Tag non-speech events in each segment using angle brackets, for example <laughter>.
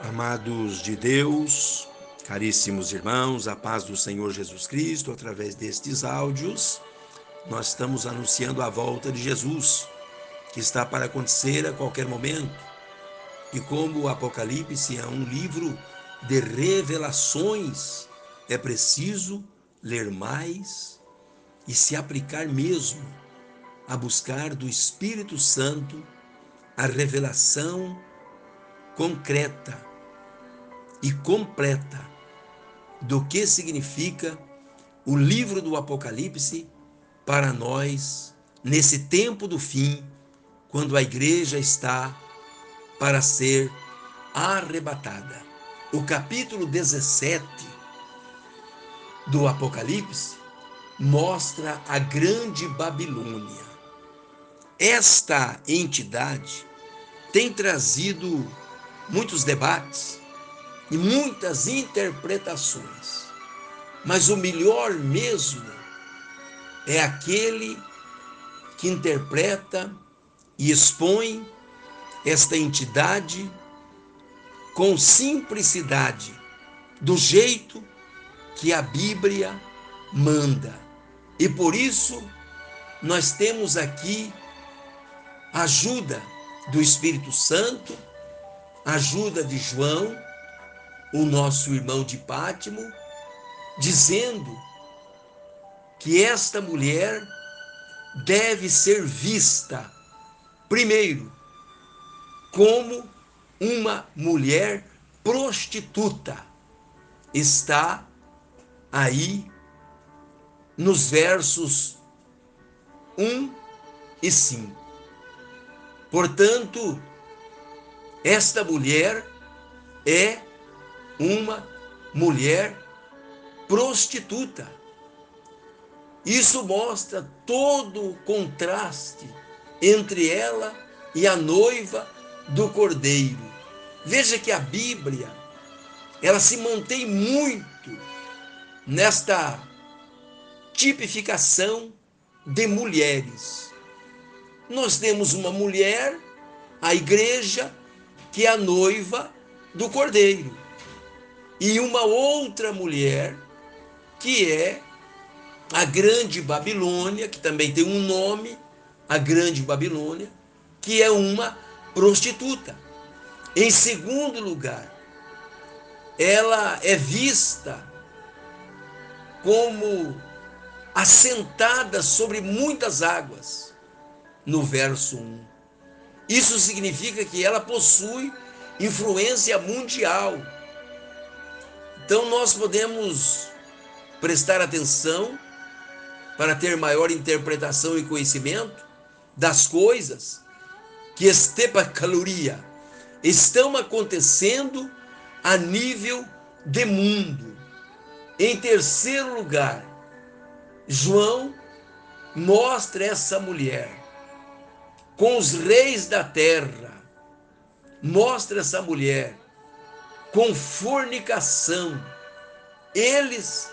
Amados de Deus, caríssimos irmãos, a paz do Senhor Jesus Cristo, através destes áudios, nós estamos anunciando a volta de Jesus, que está para acontecer a qualquer momento. E como o Apocalipse é um livro de revelações, é preciso ler mais e se aplicar mesmo a buscar do Espírito Santo a revelação concreta e completa do que significa o livro do Apocalipse para nós nesse tempo do fim, quando a igreja está para ser arrebatada. O capítulo 17 do Apocalipse mostra a grande Babilônia. Esta entidade tem trazido muitos debates e muitas interpretações. Mas o melhor mesmo é aquele que interpreta e expõe esta entidade com simplicidade, do jeito que a Bíblia manda. E por isso nós temos aqui ajuda do Espírito Santo, ajuda de João, o nosso irmão de Pátimo, dizendo que esta mulher deve ser vista, primeiro, como uma mulher prostituta. Está aí nos versos 1 e 5. Portanto, esta mulher é uma mulher prostituta. Isso mostra todo o contraste entre ela e a noiva do cordeiro. Veja que a Bíblia, ela se mantém muito nesta tipificação de mulheres. Nós temos uma mulher, a igreja, que é a noiva do cordeiro e uma outra mulher, que é a Grande Babilônia, que também tem um nome, a Grande Babilônia, que é uma prostituta. Em segundo lugar, ela é vista como assentada sobre muitas águas, no verso 1. Isso significa que ela possui influência mundial então nós podemos prestar atenção para ter maior interpretação e conhecimento das coisas que estepacaloria estão acontecendo a nível de mundo. Em terceiro lugar, João mostra essa mulher com os reis da terra. Mostra essa mulher com fornicação, eles,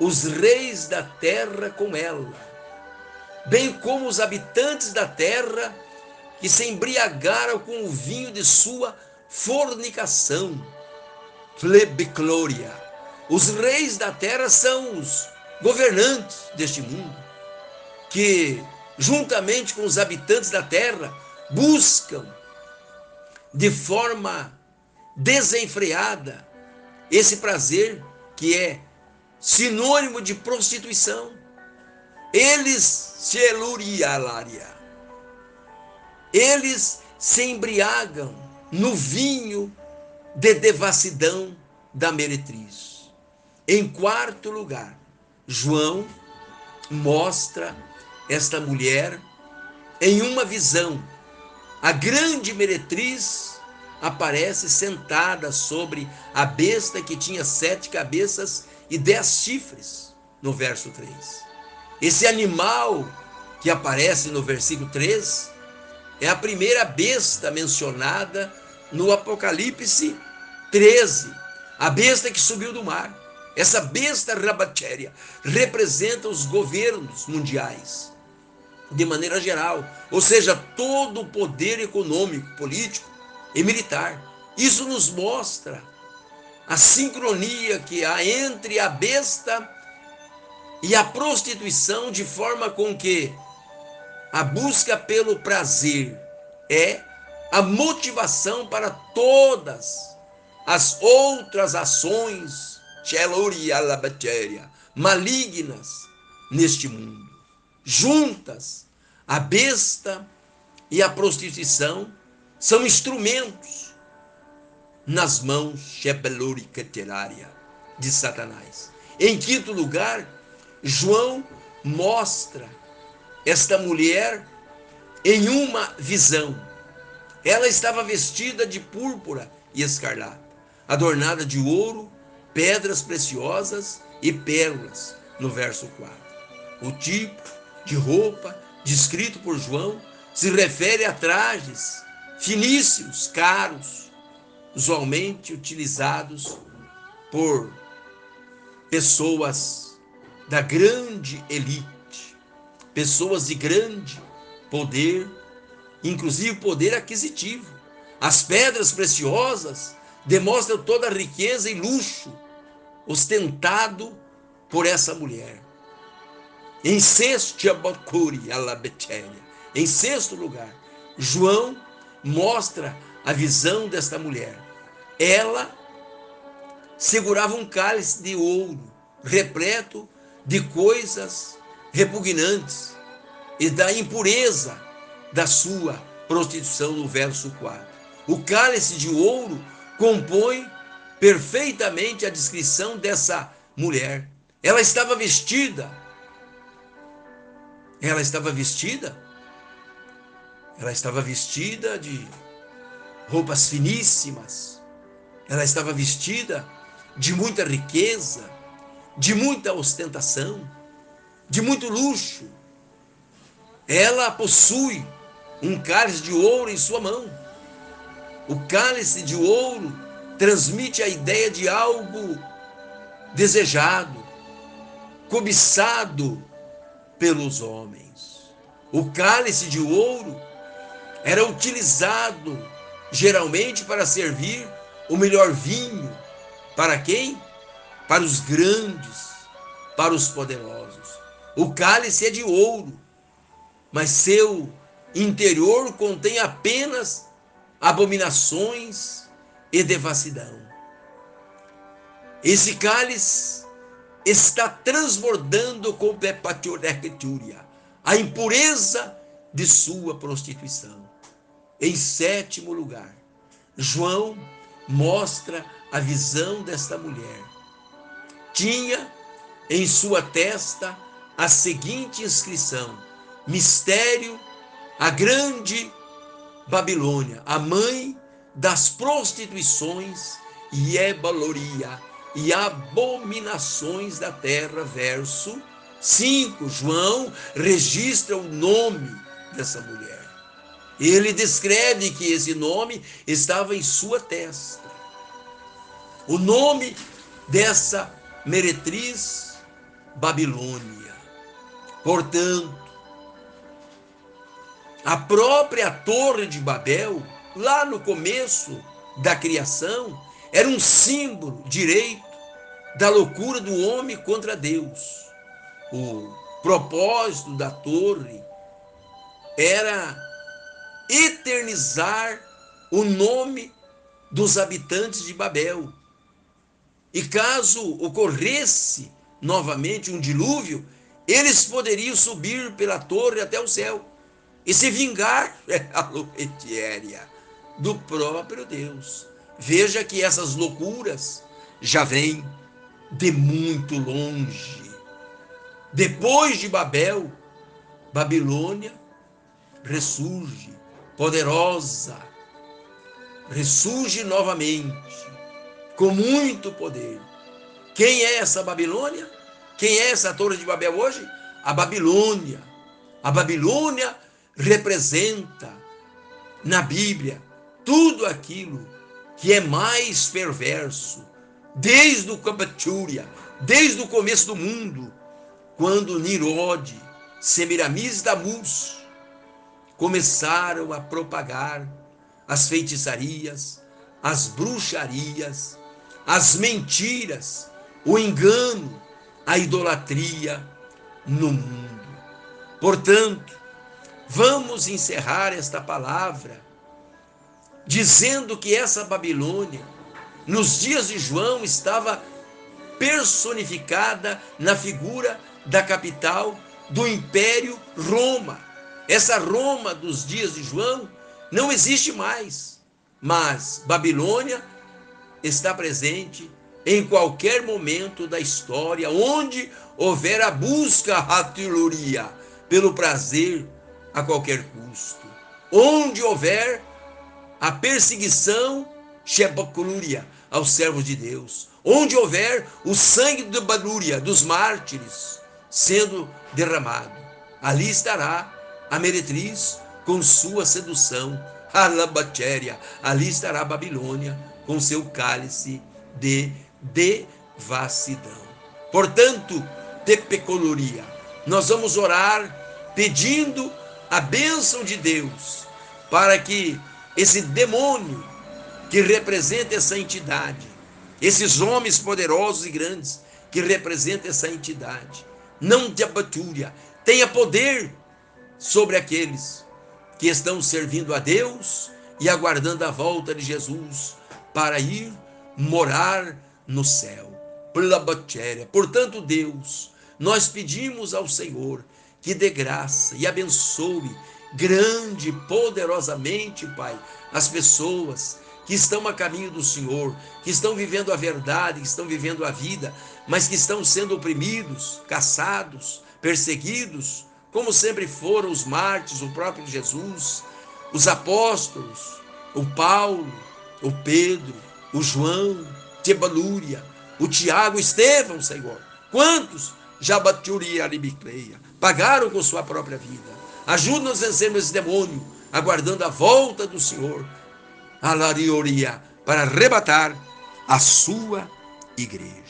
os reis da terra, com ela, bem como os habitantes da terra que se embriagaram com o vinho de sua fornicação. Flebiclória. Os reis da terra são os governantes deste mundo, que, juntamente com os habitantes da terra, buscam de forma desenfreada, esse prazer que é sinônimo de prostituição. Eles se elurialaria. Eles se embriagam no vinho de devassidão da meretriz. Em quarto lugar, João mostra esta mulher em uma visão. A grande meretriz aparece sentada sobre a besta que tinha sete cabeças e dez chifres, no verso 3. Esse animal que aparece no versículo 3 é a primeira besta mencionada no Apocalipse 13, a besta que subiu do mar. Essa besta rabatéria representa os governos mundiais, de maneira geral, ou seja, todo o poder econômico, político, e militar. Isso nos mostra a sincronia que há entre a besta e a prostituição, de forma com que a busca pelo prazer é a motivação para todas as outras ações malignas neste mundo. Juntas, a besta e a prostituição são instrumentos nas mãos de Satanás. Em quinto lugar, João mostra esta mulher em uma visão. Ela estava vestida de púrpura e escarlata, adornada de ouro, pedras preciosas e pérolas, no verso 4. O tipo de roupa descrito por João se refere a trajes finíssimos, caros, usualmente utilizados por pessoas da grande elite, pessoas de grande poder, inclusive poder aquisitivo. As pedras preciosas demonstram toda a riqueza e luxo ostentado por essa mulher. Em sexto, em sexto lugar, João mostra a visão desta mulher. Ela segurava um cálice de ouro repleto de coisas repugnantes e da impureza da sua prostituição no verso 4. O cálice de ouro compõe perfeitamente a descrição dessa mulher. Ela estava vestida. Ela estava vestida. Ela estava vestida de roupas finíssimas. Ela estava vestida de muita riqueza, de muita ostentação, de muito luxo. Ela possui um cálice de ouro em sua mão. O cálice de ouro transmite a ideia de algo desejado, cobiçado pelos homens. O cálice de ouro era utilizado geralmente para servir o melhor vinho. Para quem? Para os grandes, para os poderosos. O cálice é de ouro, mas seu interior contém apenas abominações e devassidão. Esse cálice está transbordando com a impureza de sua prostituição. Em sétimo lugar, João mostra a visão desta mulher. Tinha em sua testa a seguinte inscrição: Mistério, a grande Babilônia, a mãe das prostituições e ebaloria e abominações da terra. Verso 5. João registra o nome dessa mulher. Ele descreve que esse nome estava em sua testa. O nome dessa meretriz Babilônia. Portanto, a própria Torre de Babel, lá no começo da criação, era um símbolo direito da loucura do homem contra Deus. O propósito da torre era eternizar o nome dos habitantes de Babel. E caso ocorresse novamente um dilúvio, eles poderiam subir pela torre até o céu e se vingar <laughs> é a loucura do próprio Deus. Veja que essas loucuras já vêm de muito longe. Depois de Babel, Babilônia ressurge, poderosa, ressurge novamente, com muito poder. Quem é essa Babilônia? Quem é essa Torre de Babel hoje? A Babilônia. A Babilônia representa na Bíblia tudo aquilo que é mais perverso, desde o Kabaturia, desde o começo do mundo, quando Nirode, Semiramis e Damus começaram a propagar as feitiçarias, as bruxarias, as mentiras, o engano, a idolatria no mundo. Portanto, vamos encerrar esta palavra dizendo que essa Babilônia, nos dias de João, estava personificada na figura da capital do Império Roma. Essa Roma dos dias de João não existe mais, mas Babilônia está presente em qualquer momento da história, onde houver a busca ratiluria pelo prazer a qualquer custo, onde houver a perseguição sheboclúria aos servos de Deus, onde houver o sangue de Balúria, dos mártires, sendo derramado, ali estará a meretriz com sua sedução, a labatéria, ali estará a Babilônia com seu cálice de devassidão. Portanto, tepecoloria, nós vamos orar pedindo a bênção de Deus para que esse demônio que representa essa entidade, esses homens poderosos e grandes que representam essa entidade, não de abatúria, tenha poder sobre aqueles que estão servindo a Deus e aguardando a volta de Jesus para ir morar no céu. Portanto, Deus, nós pedimos ao Senhor que dê graça e abençoe grande, poderosamente, Pai, as pessoas que estão a caminho do Senhor, que estão vivendo a verdade, que estão vivendo a vida, mas que estão sendo oprimidos, caçados, perseguidos, como sempre foram os mártires, o próprio Jesus, os apóstolos, o Paulo, o Pedro, o João, Tebalúria, o Tiago, Estevão, Senhor. Quantos já batiuria aribicleia, pagaram com sua própria vida. Ajuda-nos a vencer esse demônio, aguardando a volta do Senhor, a larioria, para arrebatar a sua igreja.